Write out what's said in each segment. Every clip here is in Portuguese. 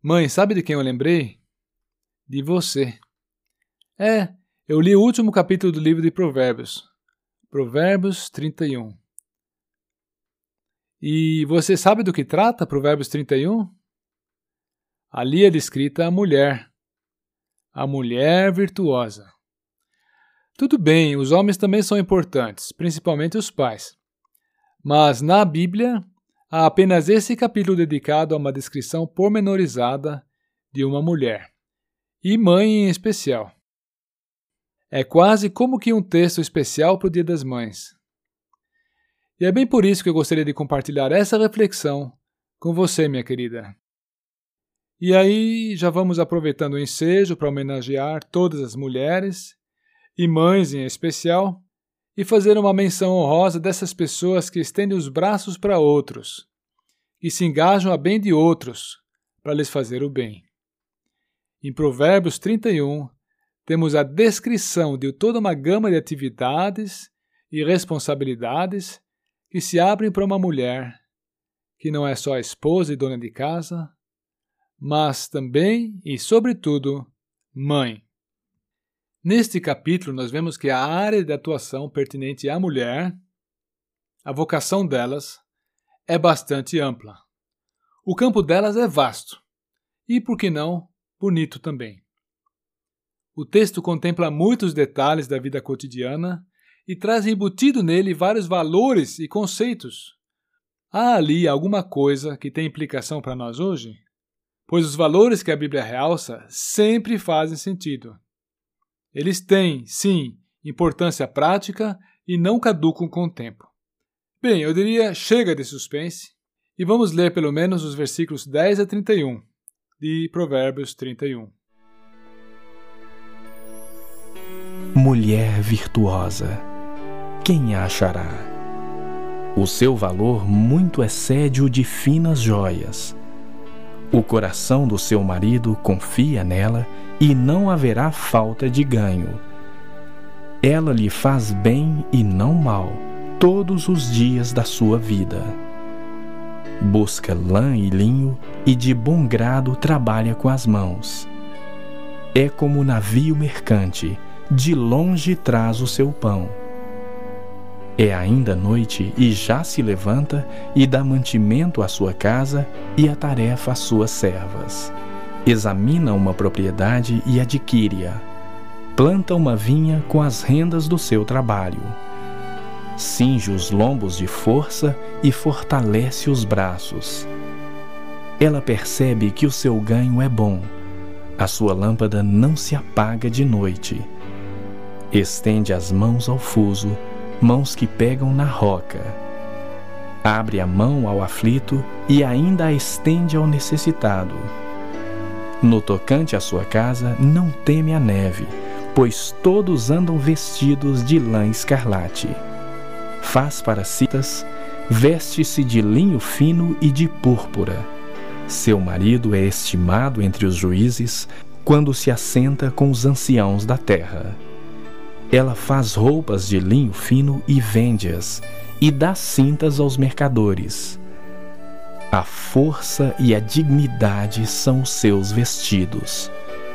Mãe, sabe de quem eu lembrei? De você. É, eu li o último capítulo do livro de Provérbios. Provérbios 31. E você sabe do que trata Provérbios 31? Ali é descrita a mulher. A mulher virtuosa. Tudo bem, os homens também são importantes, principalmente os pais. Mas na Bíblia há apenas esse capítulo dedicado a uma descrição pormenorizada de uma mulher, e mãe em especial. É quase como que um texto especial para o Dia das Mães. E é bem por isso que eu gostaria de compartilhar essa reflexão com você, minha querida. E aí já vamos aproveitando o ensejo para homenagear todas as mulheres e mães em especial, e fazer uma menção honrosa dessas pessoas que estendem os braços para outros e se engajam a bem de outros para lhes fazer o bem. Em Provérbios 31, temos a descrição de toda uma gama de atividades e responsabilidades que se abrem para uma mulher que não é só esposa e dona de casa, mas também e, sobretudo, mãe. Neste capítulo, nós vemos que a área de atuação pertinente à mulher, a vocação delas, é bastante ampla. O campo delas é vasto e, por que não, bonito também. O texto contempla muitos detalhes da vida cotidiana e traz embutido nele vários valores e conceitos. Há ali alguma coisa que tem implicação para nós hoje? Pois os valores que a Bíblia realça sempre fazem sentido. Eles têm, sim, importância prática e não caducam com o tempo. Bem, eu diria chega de suspense e vamos ler pelo menos os versículos 10 a 31 de Provérbios 31. Mulher virtuosa, quem a achará? O seu valor muito excede o de finas joias. O coração do seu marido confia nela e não haverá falta de ganho. Ela lhe faz bem e não mal todos os dias da sua vida. Busca lã e linho e de bom grado trabalha com as mãos. É como navio mercante, de longe traz o seu pão. É ainda noite e já se levanta e dá mantimento à sua casa e a tarefa às suas servas examina uma propriedade e adquire-a. Planta uma vinha com as rendas do seu trabalho. Cinge os lombos de força e fortalece os braços. Ela percebe que o seu ganho é bom. A sua lâmpada não se apaga de noite. Estende as mãos ao fuso, mãos que pegam na roca. Abre a mão ao aflito e ainda a estende ao necessitado no tocante à sua casa, não teme a neve, pois todos andam vestidos de lã escarlate. Faz para citas, veste-se de linho fino e de púrpura. Seu marido é estimado entre os juízes quando se assenta com os anciãos da terra. Ela faz roupas de linho fino e vende-as, e dá cintas aos mercadores. A força e a dignidade são os seus vestidos.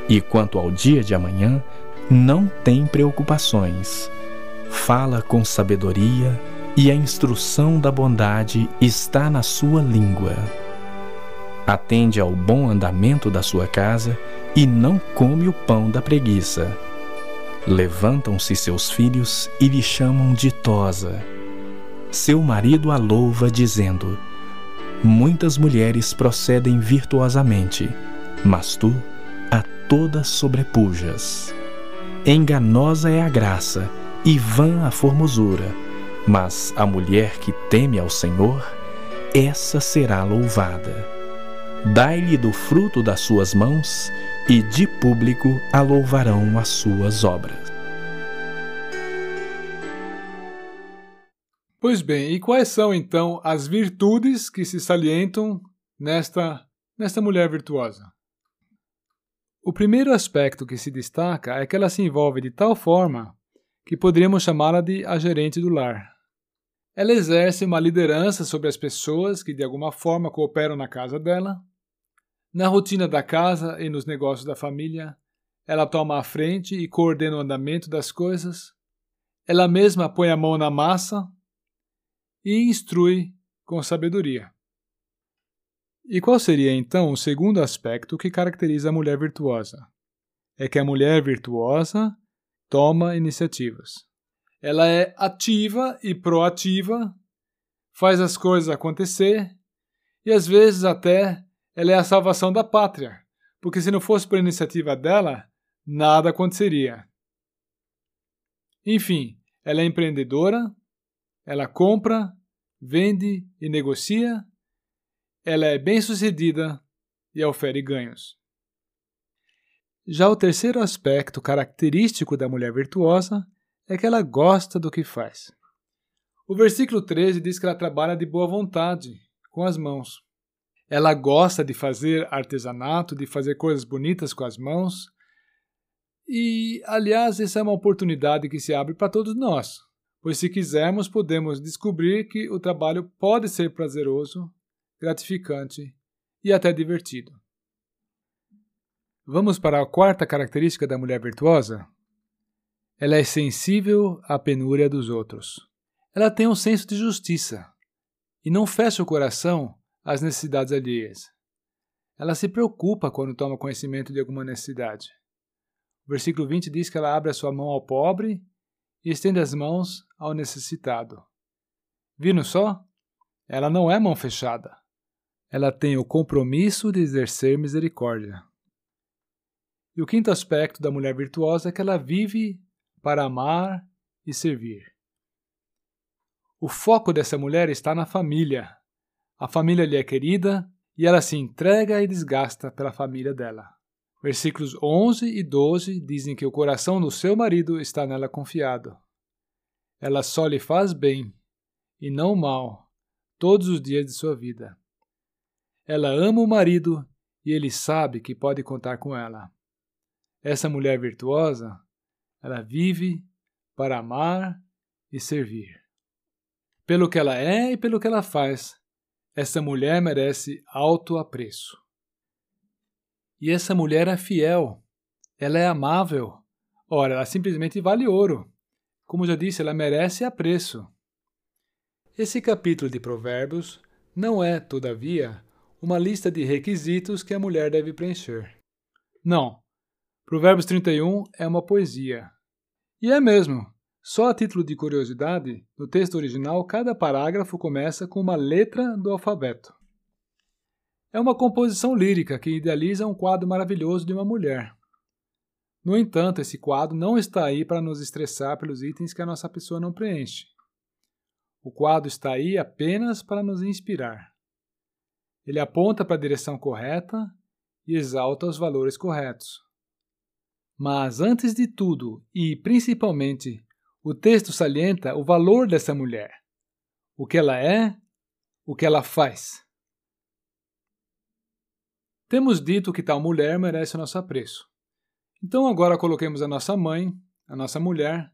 E quanto ao dia de amanhã, não tem preocupações. Fala com sabedoria e a instrução da bondade está na sua língua. Atende ao bom andamento da sua casa e não come o pão da preguiça. Levantam-se seus filhos e lhe chamam ditosa. Seu marido a louva, dizendo: Muitas mulheres procedem virtuosamente, mas tu a todas sobrepujas. Enganosa é a graça e vã a formosura, mas a mulher que teme ao Senhor, essa será louvada. Dai-lhe do fruto das suas mãos, e de público a louvarão as suas obras. Pois bem, e quais são então as virtudes que se salientam nesta, nesta mulher virtuosa? O primeiro aspecto que se destaca é que ela se envolve de tal forma que poderíamos chamá-la de a gerente do lar. Ela exerce uma liderança sobre as pessoas que de alguma forma cooperam na casa dela, Na rotina da casa e nos negócios da família, ela toma a frente e coordena o andamento das coisas. Ela mesma põe a mão na massa e instrui com sabedoria. E qual seria então o segundo aspecto que caracteriza a mulher virtuosa? É que a mulher virtuosa toma iniciativas. Ela é ativa e proativa, faz as coisas acontecer e às vezes até ela é a salvação da pátria, porque se não fosse por iniciativa dela, nada aconteceria. Enfim, ela é empreendedora, ela compra, vende e negocia, ela é bem-sucedida e ofere ganhos. Já o terceiro aspecto característico da mulher virtuosa é que ela gosta do que faz. O versículo 13 diz que ela trabalha de boa vontade, com as mãos. Ela gosta de fazer artesanato, de fazer coisas bonitas com as mãos. E, aliás, essa é uma oportunidade que se abre para todos nós, pois se quisermos, podemos descobrir que o trabalho pode ser prazeroso, gratificante e até divertido. Vamos para a quarta característica da mulher virtuosa? Ela é sensível à penúria dos outros. Ela tem um senso de justiça e não fecha o coração às necessidades alheias. Ela se preocupa quando toma conhecimento de alguma necessidade. O versículo 20 diz que ela abre a sua mão ao pobre e estende as mãos ao necessitado. Viram só? Ela não é mão fechada. Ela tem o compromisso de exercer misericórdia. E o quinto aspecto da mulher virtuosa é que ela vive para amar e servir. O foco dessa mulher está na família. A família lhe é querida e ela se entrega e desgasta pela família dela. Versículos 11 e 12 dizem que o coração do seu marido está nela confiado. Ela só lhe faz bem e não mal todos os dias de sua vida. Ela ama o marido e ele sabe que pode contar com ela. Essa mulher virtuosa ela vive para amar e servir. Pelo que ela é e pelo que ela faz, essa mulher merece alto apreço. E essa mulher é fiel, ela é amável. Ora, ela simplesmente vale ouro. Como já disse, ela merece apreço. Esse capítulo de Provérbios não é, todavia, uma lista de requisitos que a mulher deve preencher. Não, Provérbios 31 é uma poesia. E é mesmo. Só a título de curiosidade, no texto original, cada parágrafo começa com uma letra do alfabeto. É uma composição lírica que idealiza um quadro maravilhoso de uma mulher. No entanto, esse quadro não está aí para nos estressar pelos itens que a nossa pessoa não preenche. O quadro está aí apenas para nos inspirar. Ele aponta para a direção correta e exalta os valores corretos. Mas, antes de tudo e principalmente, o texto salienta o valor dessa mulher, o que ela é, o que ela faz. Temos dito que tal mulher merece o nosso apreço. Então agora coloquemos a nossa mãe, a nossa mulher,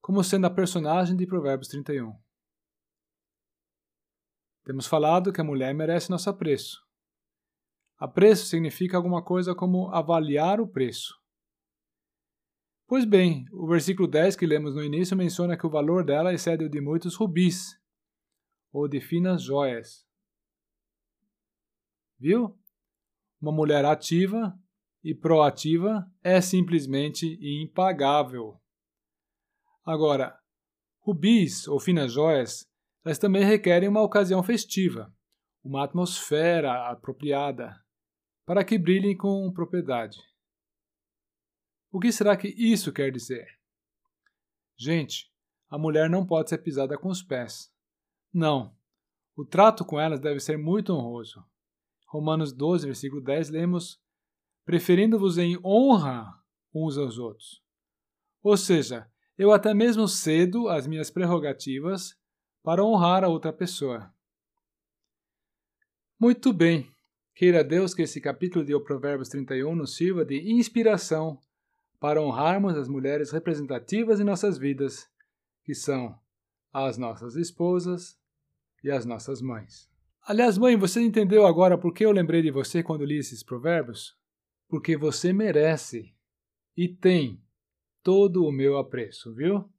como sendo a personagem de Provérbios 31. Temos falado que a mulher merece nosso apreço. Apreço significa alguma coisa como avaliar o preço. Pois bem, o versículo 10 que lemos no início menciona que o valor dela excede o de muitos rubis, ou de finas joias. Viu? Uma mulher ativa e proativa é simplesmente impagável. Agora, rubis ou finas joias, elas também requerem uma ocasião festiva, uma atmosfera apropriada, para que brilhem com propriedade. O que será que isso quer dizer? Gente, a mulher não pode ser pisada com os pés. Não. O trato com elas deve ser muito honroso. Romanos 12, versículo 10, lemos: preferindo-vos em honra uns aos outros. Ou seja, eu até mesmo cedo as minhas prerrogativas para honrar a outra pessoa. Muito bem. Queira Deus que esse capítulo de Provérbios 31 nos sirva de inspiração para honrarmos as mulheres representativas em nossas vidas, que são as nossas esposas e as nossas mães. Aliás, mãe, você entendeu agora por que eu lembrei de você quando li esses provérbios? Porque você merece e tem todo o meu apreço, viu?